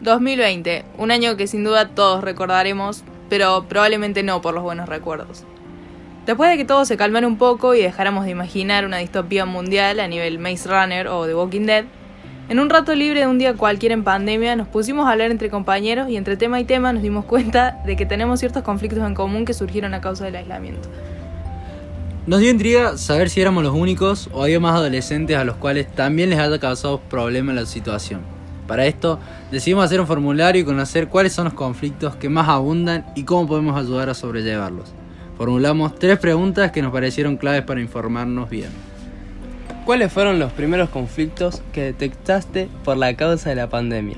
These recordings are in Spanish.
2020, un año que sin duda todos recordaremos, pero probablemente no por los buenos recuerdos. Después de que todo se calmara un poco y dejáramos de imaginar una distopía mundial a nivel Maze Runner o The Walking Dead, en un rato libre de un día cualquiera en pandemia nos pusimos a hablar entre compañeros y entre tema y tema nos dimos cuenta de que tenemos ciertos conflictos en común que surgieron a causa del aislamiento. Nos dio intriga saber si éramos los únicos o había más adolescentes a los cuales también les haya causado problemas la situación. Para esto, decidimos hacer un formulario y conocer cuáles son los conflictos que más abundan y cómo podemos ayudar a sobrellevarlos. Formulamos tres preguntas que nos parecieron claves para informarnos bien. ¿Cuáles fueron los primeros conflictos que detectaste por la causa de la pandemia?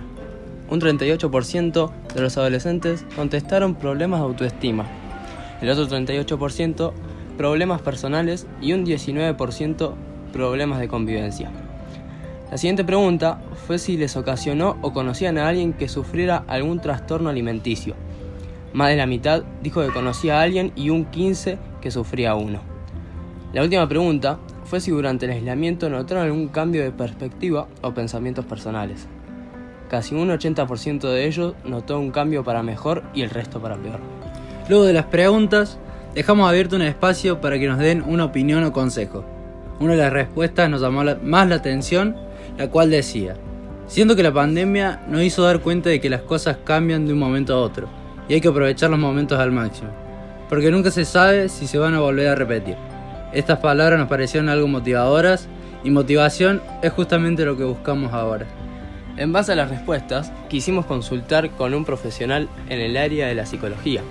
Un 38% de los adolescentes contestaron problemas de autoestima, el otro 38% problemas personales y un 19% problemas de convivencia. La siguiente pregunta fue si les ocasionó o conocían a alguien que sufriera algún trastorno alimenticio. Más de la mitad dijo que conocía a alguien y un 15 que sufría uno. La última pregunta fue si durante el aislamiento notaron algún cambio de perspectiva o pensamientos personales. Casi un 80% de ellos notó un cambio para mejor y el resto para peor. Luego de las preguntas, dejamos abierto un espacio para que nos den una opinión o consejo. Una de las respuestas nos llamó más la atención, la cual decía, siendo que la pandemia nos hizo dar cuenta de que las cosas cambian de un momento a otro, y hay que aprovechar los momentos al máximo, porque nunca se sabe si se van a volver a repetir. Estas palabras nos parecieron algo motivadoras y motivación es justamente lo que buscamos ahora. En base a las respuestas, quisimos consultar con un profesional en el área de la psicología,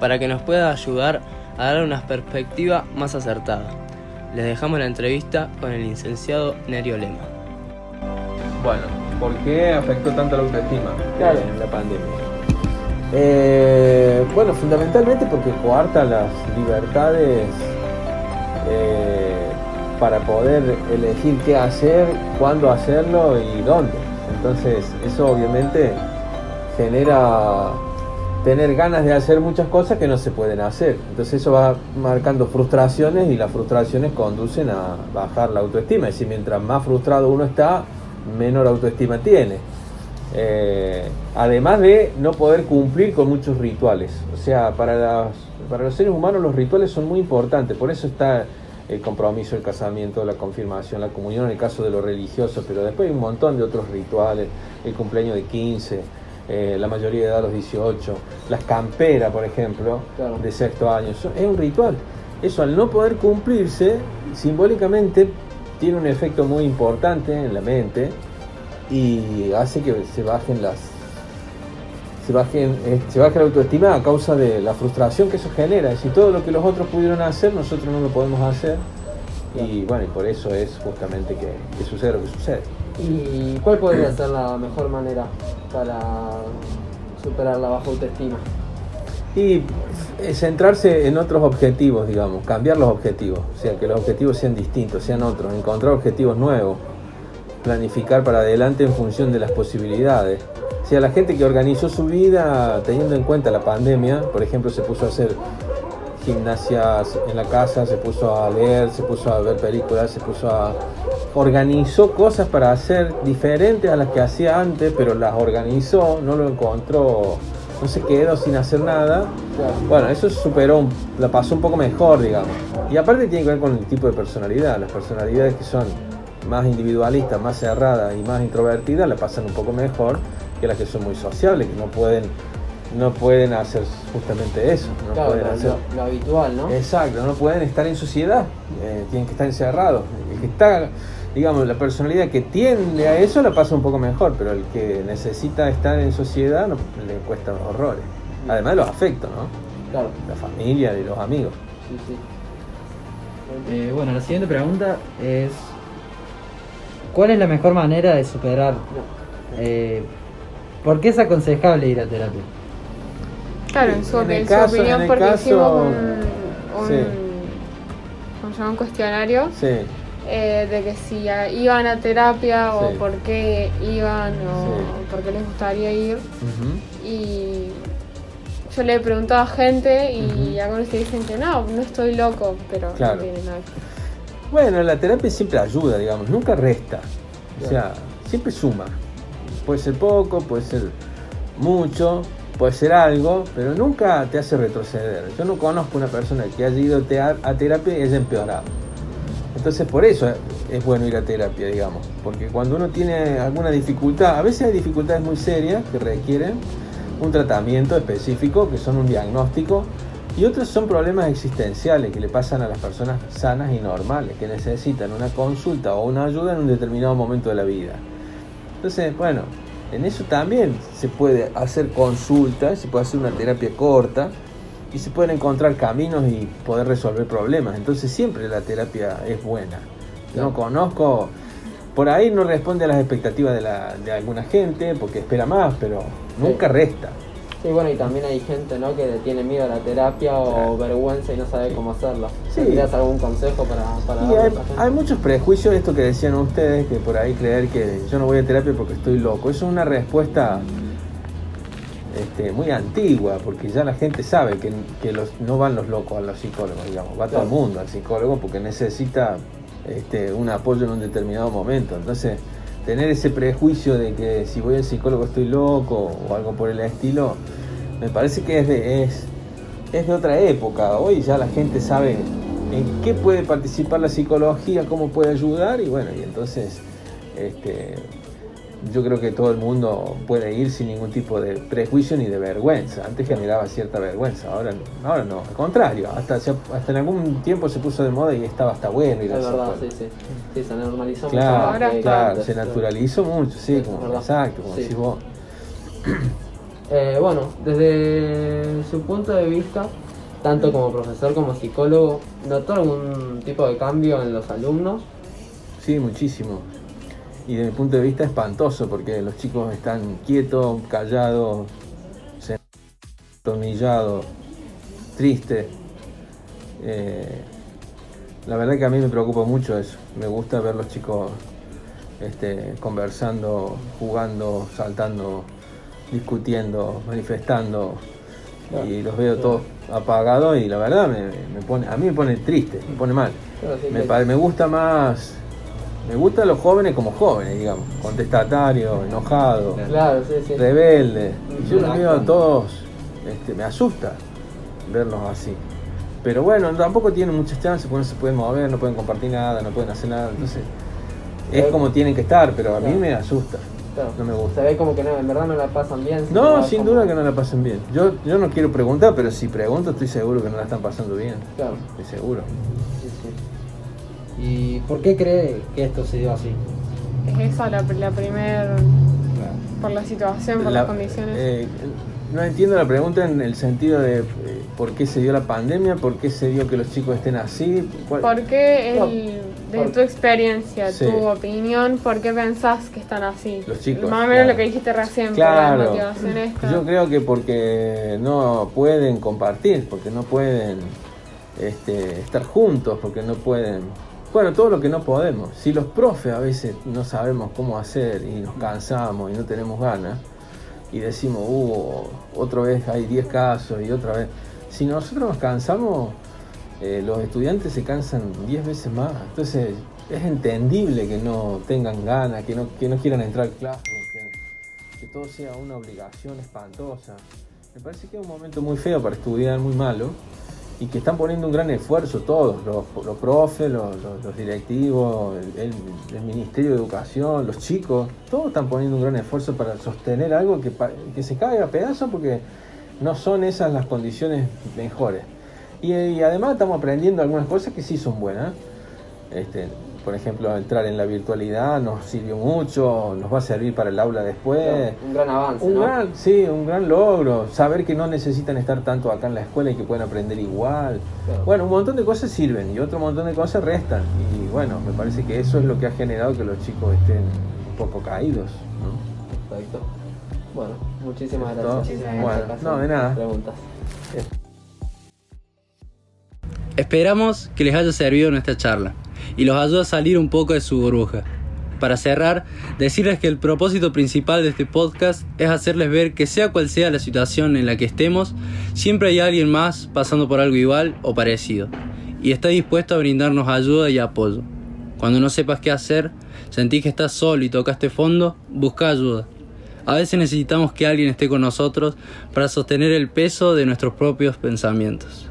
para que nos pueda ayudar a dar una perspectiva más acertada. Les dejamos la entrevista con el licenciado Nerio Lema. Bueno, ¿por qué afectó tanto la autoestima en la pandemia? Eh, bueno, fundamentalmente porque coarta las libertades eh, para poder elegir qué hacer, cuándo hacerlo y dónde. Entonces eso obviamente genera tener ganas de hacer muchas cosas que no se pueden hacer. Entonces eso va marcando frustraciones y las frustraciones conducen a bajar la autoestima. Es decir, mientras más frustrado uno está, menor autoestima tiene. Eh, además de no poder cumplir con muchos rituales. O sea, para, para los seres humanos los rituales son muy importantes. Por eso está el compromiso, el casamiento, la confirmación, la comunión en el caso de lo religioso, pero después hay un montón de otros rituales, el cumpleaños de 15, eh, la mayoría de edad a los 18, las camperas, por ejemplo, de sexto año, es un ritual. Eso al no poder cumplirse, simbólicamente tiene un efecto muy importante en la mente y hace que se bajen las se bajen eh, se baje la autoestima a causa de la frustración que eso genera. Si todo lo que los otros pudieron hacer, nosotros no lo podemos hacer. Y bueno, y por eso es justamente que, que sucede lo que sucede. ¿Y cuál podría ser la mejor manera para superar la baja autoestima? Y eh, centrarse en otros objetivos, digamos, cambiar los objetivos, o sea, que los objetivos sean distintos, sean otros, encontrar objetivos nuevos, planificar para adelante en función de las posibilidades. O sea, la gente que organizó su vida teniendo en cuenta la pandemia, por ejemplo, se puso a hacer gimnasias en la casa, se puso a leer, se puso a ver películas, se puso a... organizó cosas para hacer diferentes a las que hacía antes, pero las organizó, no lo encontró, no se quedó sin hacer nada. Bueno, eso superó, la pasó un poco mejor, digamos. Y aparte tiene que ver con el tipo de personalidad, las personalidades que son más individualistas, más cerradas y más introvertidas la pasan un poco mejor que las que son muy sociables, que no pueden no pueden hacer justamente eso. No Claro, pueden lo, hacer. lo habitual, ¿no? Exacto, no pueden estar en sociedad, eh, tienen que estar encerrados. El que está, digamos, la personalidad que tiende a eso la pasa un poco mejor, pero el que necesita estar en sociedad no, le cuesta horrores. Además de los afectos, ¿no? Claro, La familia y los amigos. sí, sí. Eh, bueno, la siguiente pregunta es: ¿Cuál es la mejor manera de superar? eh, ¿Por qué es aconsejable ir a terapia? Claro, en su, En el en su caso- en opinión, porque caso- hicimos un, un, Sí. ¿cómo se llama? un cuestionario Sí, eh, de que si iban a terapia o por qué iban o por qué les gustaría ir. Y yo le he preguntado a gente y Ujú. algunos te dicen que no, no estoy loco, pero Claro. no tiene nada. Bueno, la terapia siempre ayuda, digamos, nunca resta. O sea, siempre suma. Puede ser poco, puede ser mucho, puede ser algo, pero nunca te hace retroceder. Yo no conozco una persona que haya ido a a terapia y haya empeorado. Entonces por eso es bueno ir a terapia, digamos, porque cuando uno tiene alguna dificultad, a veces hay dificultades muy serias que requieren un tratamiento específico, que son un diagnóstico, y otros son problemas existenciales que le pasan a las personas sanas y normales, que necesitan una consulta o una ayuda en un determinado momento de la vida. Entonces, bueno, en eso también se puede hacer consultas, se puede hacer una terapia corta y se pueden encontrar caminos y poder resolver problemas. Entonces siempre la terapia es buena. No conozco, por ahí no responde a las expectativas de, la, de alguna gente porque espera más, pero nunca resta. Sí, bueno, y también hay gente ¿no? que tiene miedo a la terapia o vergüenza y no sabe cómo hacerlo. Sí. ¿Tendrías algún consejo para, para Y hay muchos prejuicios, esto que decían ustedes, que por ahí creer que yo no voy a terapia porque estoy loco. Eso es una respuesta este, muy antigua, porque ya la gente sabe que, que los, no van los locos a los psicólogos, digamos, va todo el mundo al psicólogo porque necesita este, un apoyo en un determinado momento. Entonces, tener ese prejuicio de que si voy al psicólogo estoy loco o algo por el estilo, me parece que es de, es, es de otra época. Hoy ya la gente sabe en qué puede participar la psicología, cómo puede ayudar y bueno, y entonces este, yo creo que todo el mundo puede ir sin ningún tipo de prejuicio ni de vergüenza. Antes generaba cierta vergüenza, ahora, ahora no, al contrario, hasta, se- hasta en algún tiempo se puso de moda y estaba hasta bueno ir Es verdad, sí, sí. Sí, se normalizó Claro, mucho Ahora claro, antes, se naturalizó mucho, sí, como, exacto, como Sí. decís vos. Eh, bueno, desde su punto de vista, tanto como profesor como psicólogo, ¿notó algún tipo de cambio en los alumnos? Sí, muchísimo. Y desde mi punto de vista espantoso, porque los chicos están quietos, callados, atornillados, tristes. Eh, la verdad que a mí me preocupa mucho eso. Me gusta ver los chicos este, conversando, jugando, saltando, discutiendo, manifestando. Y los veo todos apagados y la verdad me, me pone, a mí me pone triste, me pone mal. Sí me gusta más. Me gustan los jóvenes como jóvenes, digamos. Contestatarios, enojados, Claro, sí, sí. rebeldes. Y yo los veo a todos. Este, me asusta verlos así. Pero bueno, tampoco tienen muchas chances porque no se pueden mover, no pueden compartir nada, no pueden hacer nada. Entonces, es Eh, como tienen que estar, pero a mí me asusta. Claro. No me Se gusta. ve como que no, en verdad no la pasan bien. No, sin como- duda que no la pasen bien. Yo, yo no quiero preguntar, pero si pregunto estoy seguro que no la están pasando bien. Claro, Estoy seguro. ¿Y por qué cree que esto se dio así? Es esa la, la primera, por la situación, por La- las condiciones. eh, no entiendo la pregunta en el sentido de eh, por qué se dio la pandemia, por qué se dio que los chicos estén así. ¿Cuál- ¿Por qué, el, No, por- tu experiencia, Sí. tu opinión, por qué pensás que están así? Los chicos, Más o menos claro. lo que dijiste recién, Claro. por la motivación esta. Yo creo que porque no pueden compartir, porque no pueden este, estar juntos, porque no pueden... Bueno, todo lo que no podemos. Si los profes a veces no sabemos cómo hacer y nos cansamos y no tenemos ganas y decimos, uh, otra vez hay 10 casos y otra vez... Si nosotros nos cansamos, eh, los estudiantes se cansan 10 veces más. Entonces es entendible que no tengan ganas, que no, que no quieran entrar al que, que todo sea una obligación espantosa. Me parece que es un momento muy feo para estudiar, muy malo, y que están poniendo un gran esfuerzo todos, los, los profes, los, directivos, el, el- Ministerio de Educación, los chicos, todos están poniendo un gran esfuerzo para sostener algo que, que se cae a pedazos porque no son esas las condiciones mejores. Y, y además estamos aprendiendo algunas cosas que sí son buenas. Este, por ejemplo, entrar en la virtualidad nos sirvió mucho, nos va a servir para el aula después. Un gran avance, Un ¿no? gran, sí, un gran logro. Saber que no necesitan estar tanto acá en la escuela y que pueden aprender igual. Claro. Bueno, un montón de cosas sirven y otro montón de cosas restan. Y bueno, me parece que eso es lo que ha generado que los chicos estén un poco caídos. ¿no? Perfecto. Bueno, muchísimas gracias. Bueno, Muchas gracias. no, de nada. Preguntas. Esperamos que les haya servido nuestra charla y los ayude a salir un poco de su burbuja. Para cerrar, decirles que el propósito principal de este podcast es hacerles ver que sea cual sea la situación en la que estemos, siempre hay alguien más pasando por algo igual o parecido y está dispuesto a brindarnos ayuda y apoyo. Cuando no sepas qué hacer, sentís que estás solo y tocaste fondo, busca ayuda. A veces necesitamos que alguien esté con nosotros para sostener el peso de nuestros propios pensamientos.